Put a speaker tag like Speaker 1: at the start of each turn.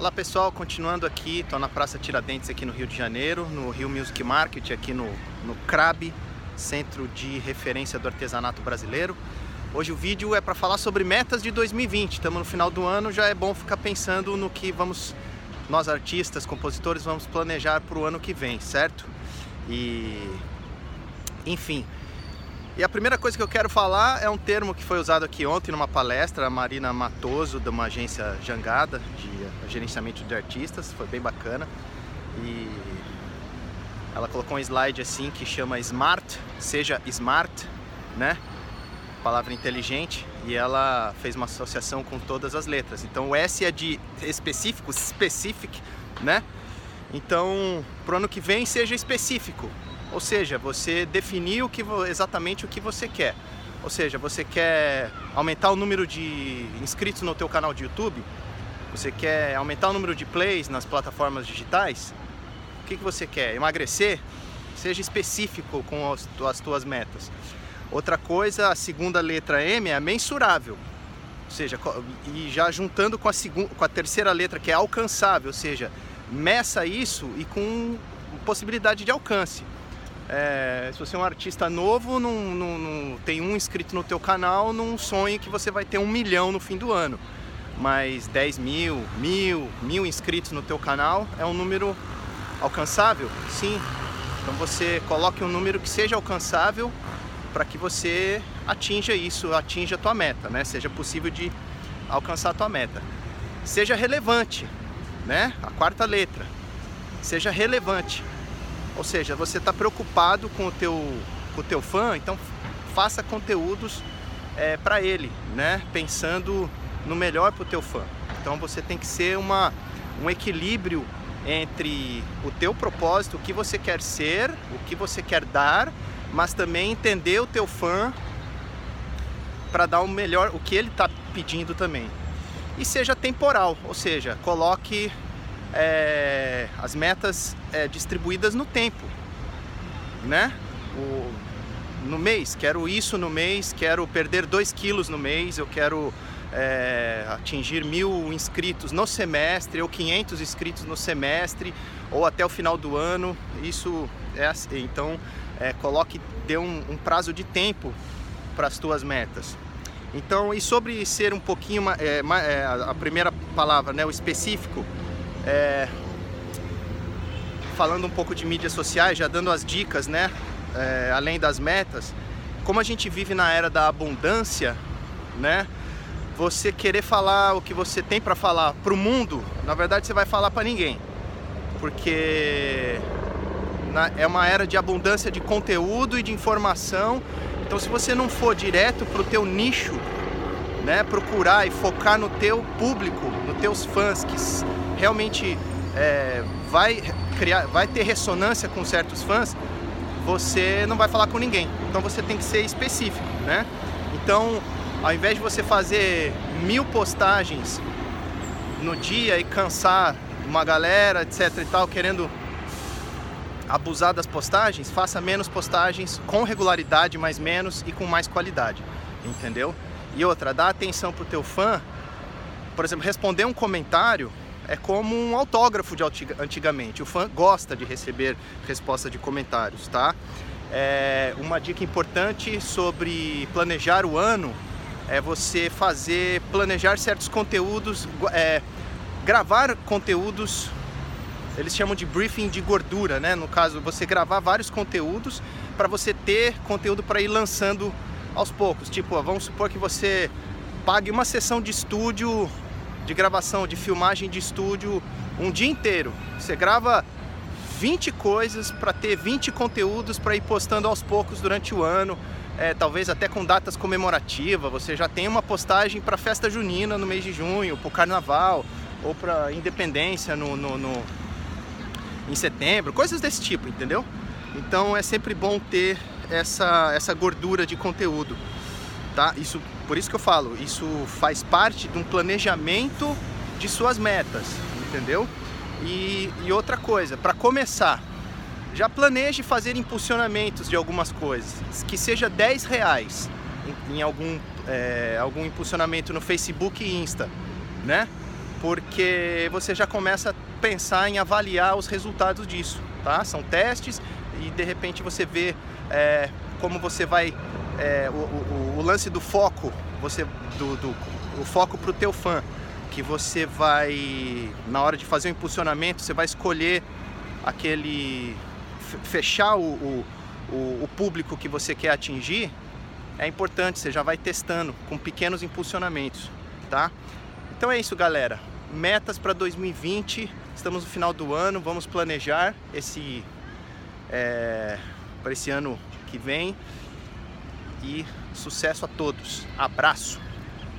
Speaker 1: Olá pessoal, continuando aqui, estou na Praça Tiradentes aqui no Rio de Janeiro, no Rio Music Market, aqui no, no CRAB, Centro de Referência do Artesanato Brasileiro. Hoje o vídeo é para falar sobre metas de 2020, estamos no final do ano, já é bom ficar pensando no que vamos, nós artistas, compositores, vamos planejar para o ano que vem, certo? E, enfim, e a primeira coisa que eu quero falar é um termo que foi usado aqui ontem numa palestra, a Marina Matoso, de uma agência Jangada, de gerenciamento de artistas, foi bem bacana. E ela colocou um slide assim que chama Smart, seja Smart, né? Palavra inteligente, e ela fez uma associação com todas as letras. Então o S é de específico, specific, né? Então, pro ano que vem seja específico, ou seja, você definir o que, exatamente o que você quer. Ou seja, você quer aumentar o número de inscritos no teu canal de YouTube? Você quer aumentar o número de plays nas plataformas digitais? O que, que você quer? Emagrecer? Seja específico com as, as tuas metas. Outra coisa, a segunda letra M é mensurável. Ou seja, e já juntando com a, segunda, com a terceira letra que é alcançável, ou seja, meça isso e com possibilidade de alcance. É, se você é um artista novo, não, não, não, tem um inscrito no teu canal, não sonhe que você vai ter um milhão no fim do ano. Mas 10 mil, mil, mil inscritos no teu canal é um número alcançável? Sim. Então você coloque um número que seja alcançável para que você atinja isso, atinja a tua meta, né? Seja possível de alcançar a tua meta. Seja relevante, né? A quarta letra. Seja relevante. Ou seja, você está preocupado com o teu, com o teu fã, então faça conteúdos é, para ele, né? Pensando no melhor para o teu fã. Então você tem que ser uma, um equilíbrio entre o teu propósito, o que você quer ser, o que você quer dar, mas também entender o teu fã para dar o melhor, o que ele está pedindo também. E seja temporal, ou seja, coloque é, as metas é, distribuídas no tempo, né? O, no mês, quero isso no mês, quero perder 2 quilos no mês, eu quero é, atingir mil inscritos no semestre, ou 500 inscritos no semestre, ou até o final do ano. Isso é assim. Então, é, coloque, dê um, um, prazo de tempo para as tuas metas. Então, e sobre ser um pouquinho, é, é, a primeira palavra, né, o específico, é, falando um pouco de mídias sociais, já dando as dicas, né? É, além das metas, como a gente vive na era da abundância, né? Você querer falar o que você tem para falar para o mundo, na verdade você vai falar para ninguém, porque é uma era de abundância de conteúdo e de informação. Então, se você não for direto para o teu nicho, né, procurar e focar no teu público, nos teus fãs que realmente é, vai criar, vai ter ressonância com certos fãs, você não vai falar com ninguém. Então você tem que ser específico, né? Então, ao invés de você fazer mil postagens no dia e cansar uma galera, etc e tal, querendo abusar das postagens, faça menos postagens com regularidade, mais menos e com mais qualidade, entendeu? E outra, dá atenção pro teu fã. Por exemplo, responder um comentário é como um autógrafo de antigamente. O fã gosta de receber resposta de comentários, tá? É, uma dica importante sobre planejar o ano é você fazer, planejar certos conteúdos, é, gravar conteúdos, eles chamam de briefing de gordura, né? No caso, você gravar vários conteúdos para você ter conteúdo para ir lançando aos poucos. Tipo, vamos supor que você pague uma sessão de estúdio de gravação, de filmagem de estúdio um dia inteiro. Você grava 20 coisas para ter 20 conteúdos para ir postando aos poucos durante o ano, é, talvez até com datas comemorativas. Você já tem uma postagem para festa junina no mês de junho, para o carnaval ou para independência no, no, no, em setembro, coisas desse tipo, entendeu? Então é sempre bom ter essa, essa gordura de conteúdo tá? Isso, por isso que eu falo, isso faz parte de um planejamento de suas metas, entendeu? E, e outra coisa, para começar, já planeje fazer impulsionamentos de algumas coisas, que seja 10 reais em, em algum, é, algum impulsionamento no Facebook e Insta, né? porque você já começa a pensar em avaliar os resultados disso, tá? São testes e de repente você vê é, como você vai é, o, o, o, lance do foco, você do, do o foco para o teu fã, que você vai na hora de fazer o impulsionamento, você vai escolher aquele fechar o, o, o público que você quer atingir, é importante, você já vai testando com pequenos impulsionamentos, tá? Então é isso, galera. Metas para 2020. Estamos no final do ano, vamos planejar esse é, para esse ano que vem. E sucesso a todos. Abraço.